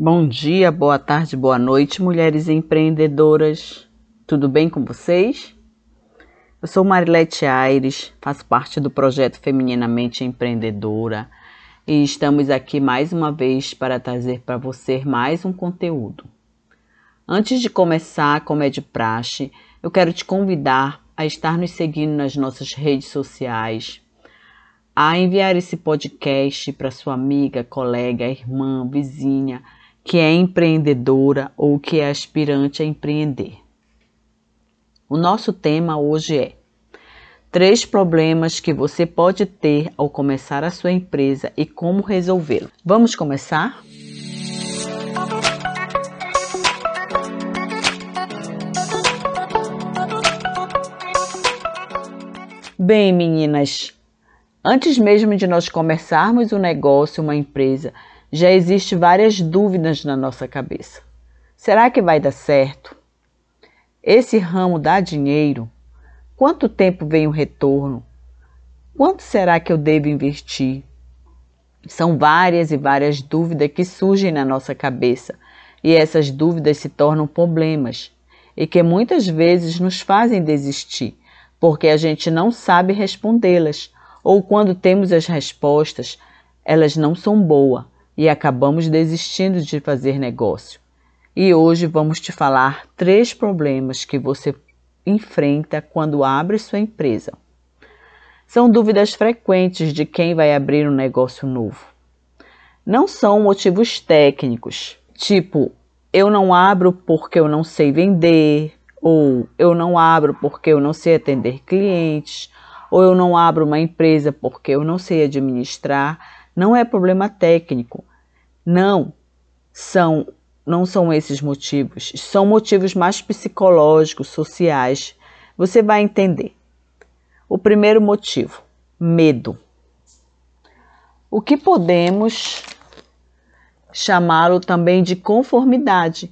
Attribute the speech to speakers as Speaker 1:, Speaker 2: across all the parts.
Speaker 1: Bom dia, boa tarde, boa noite, mulheres empreendedoras. Tudo bem com vocês? Eu sou Marilete Aires, faço parte do projeto Femininamente Empreendedora e estamos aqui mais uma vez para trazer para você mais um conteúdo. Antes de começar, como é de praxe, eu quero te convidar a estar nos seguindo nas nossas redes sociais, a enviar esse podcast para sua amiga, colega, irmã, vizinha que é empreendedora ou que é aspirante a empreender. O nosso tema hoje é três problemas que você pode ter ao começar a sua empresa e como resolvê-los. Vamos começar? Bem, meninas, antes mesmo de nós começarmos um negócio, uma empresa, já existe várias dúvidas na nossa cabeça. Será que vai dar certo? Esse ramo dá dinheiro? Quanto tempo vem o retorno? Quanto será que eu devo investir? São várias e várias dúvidas que surgem na nossa cabeça, e essas dúvidas se tornam problemas e que muitas vezes nos fazem desistir, porque a gente não sabe respondê-las, ou quando temos as respostas, elas não são boas e acabamos desistindo de fazer negócio. E hoje vamos te falar três problemas que você enfrenta quando abre sua empresa. São dúvidas frequentes de quem vai abrir um negócio novo. Não são motivos técnicos, tipo eu não abro porque eu não sei vender, ou eu não abro porque eu não sei atender clientes, ou eu não abro uma empresa porque eu não sei administrar. Não é problema técnico, não, são não são esses motivos, são motivos mais psicológicos, sociais. Você vai entender. O primeiro motivo, medo. O que podemos chamá-lo também de conformidade,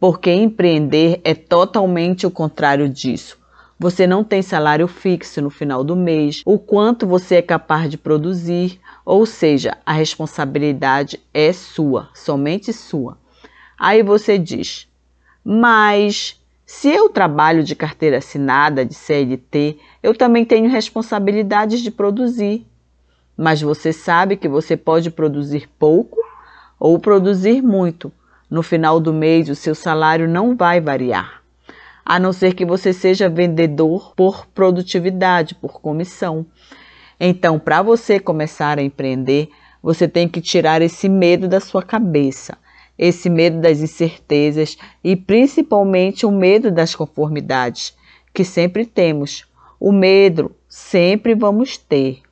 Speaker 1: porque empreender é totalmente o contrário disso. Você não tem salário fixo no final do mês, o quanto você é capaz de produzir, ou seja, a responsabilidade é sua, somente sua. Aí você diz: Mas se eu trabalho de carteira assinada, de CLT, eu também tenho responsabilidades de produzir. Mas você sabe que você pode produzir pouco ou produzir muito. No final do mês, o seu salário não vai variar, a não ser que você seja vendedor por produtividade, por comissão. Então, para você começar a empreender, você tem que tirar esse medo da sua cabeça, esse medo das incertezas e principalmente o medo das conformidades, que sempre temos. O medo sempre vamos ter,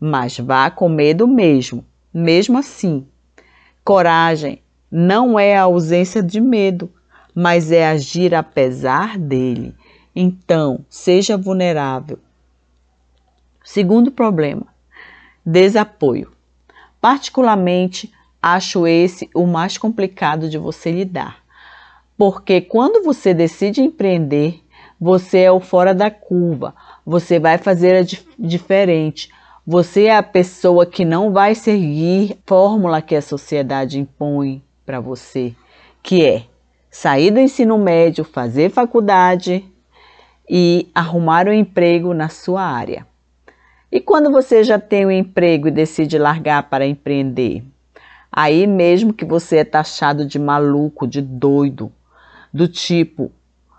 Speaker 1: mas vá com medo mesmo, mesmo assim. Coragem não é a ausência de medo, mas é agir apesar dele. Então, seja vulnerável, Segundo problema, desapoio. Particularmente, acho esse o mais complicado de você lidar, porque quando você decide empreender, você é o fora da curva, você vai fazer a dif diferente. Você é a pessoa que não vai seguir a fórmula que a sociedade impõe para você, que é sair do ensino médio, fazer faculdade e arrumar um emprego na sua área. E quando você já tem um emprego e decide largar para empreender? Aí mesmo que você é taxado de maluco, de doido, do tipo.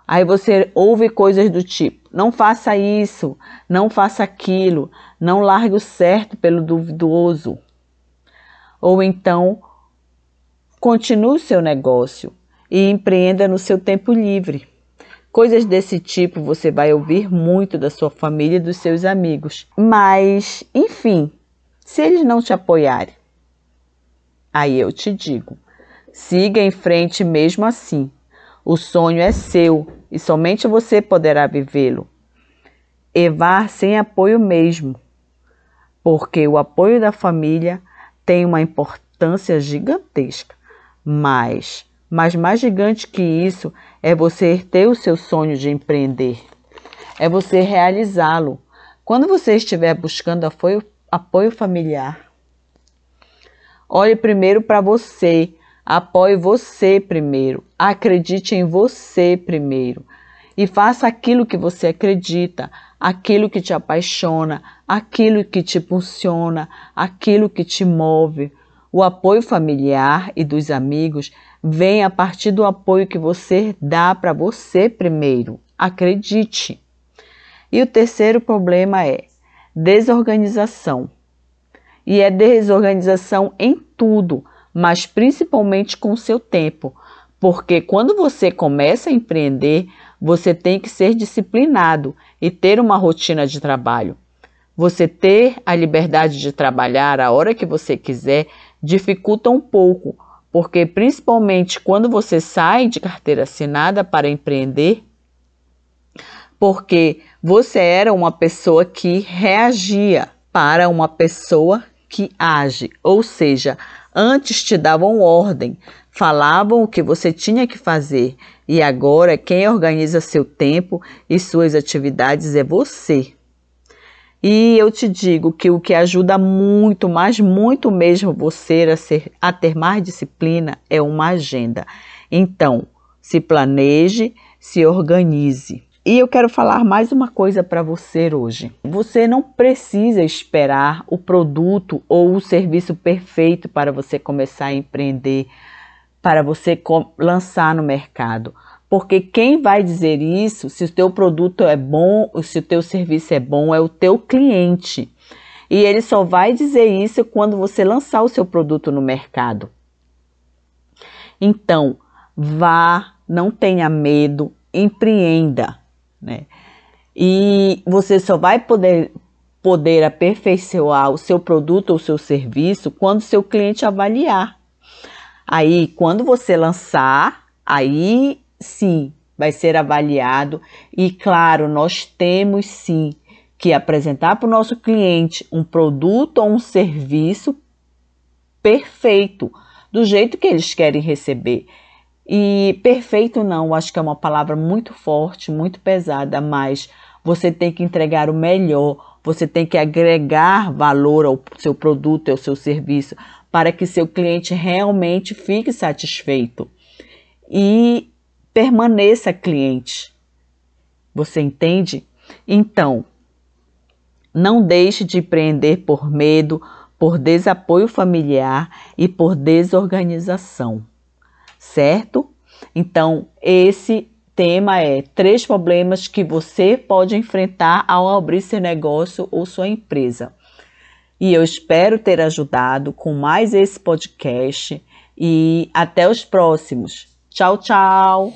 Speaker 1: Aí você ouve coisas do tipo: não faça isso, não faça aquilo, não largue o certo pelo duvidoso. Ou então, continue o seu negócio e empreenda no seu tempo livre. Coisas desse tipo você vai ouvir muito da sua família e dos seus amigos. Mas, enfim, se eles não te apoiarem, aí eu te digo: siga em frente mesmo assim. O sonho é seu e somente você poderá vivê-lo. E vá sem apoio mesmo, porque o apoio da família tem uma importância gigantesca, mas mas mais gigante que isso é você ter o seu sonho de empreender. É você realizá-lo. Quando você estiver buscando apoio, apoio familiar, olhe primeiro para você, Apoie você primeiro, acredite em você primeiro e faça aquilo que você acredita, aquilo que te apaixona, aquilo que te impulsiona, aquilo que te move. O apoio familiar e dos amigos vem a partir do apoio que você dá para você primeiro. Acredite. E o terceiro problema é desorganização. E é desorganização em tudo, mas principalmente com o seu tempo. Porque quando você começa a empreender, você tem que ser disciplinado e ter uma rotina de trabalho. Você ter a liberdade de trabalhar a hora que você quiser dificulta um pouco, porque principalmente quando você sai de carteira assinada para empreender, porque você era uma pessoa que reagia para uma pessoa que age, ou seja, antes te davam ordem, falavam o que você tinha que fazer e agora quem organiza seu tempo e suas atividades é você. E eu te digo que o que ajuda muito, mas muito mesmo você a, ser, a ter mais disciplina é uma agenda. Então, se planeje, se organize. E eu quero falar mais uma coisa para você hoje. Você não precisa esperar o produto ou o serviço perfeito para você começar a empreender, para você lançar no mercado. Porque quem vai dizer isso, se o teu produto é bom, se o teu serviço é bom, é o teu cliente. E ele só vai dizer isso quando você lançar o seu produto no mercado. Então, vá, não tenha medo, empreenda né? E você só vai poder, poder aperfeiçoar o seu produto ou seu serviço quando seu cliente avaliar. Aí, quando você lançar, aí sim vai ser avaliado e, claro, nós temos sim que apresentar para o nosso cliente um produto ou um serviço perfeito, do jeito que eles querem receber. E perfeito não, acho que é uma palavra muito forte, muito pesada, mas você tem que entregar o melhor, você tem que agregar valor ao seu produto ao seu serviço para que seu cliente realmente fique satisfeito e permaneça cliente. Você entende? Então, não deixe de empreender por medo, por desapoio familiar e por desorganização certo? Então, esse tema é três problemas que você pode enfrentar ao abrir seu negócio ou sua empresa. E eu espero ter ajudado com mais esse podcast e até os próximos. Tchau, tchau.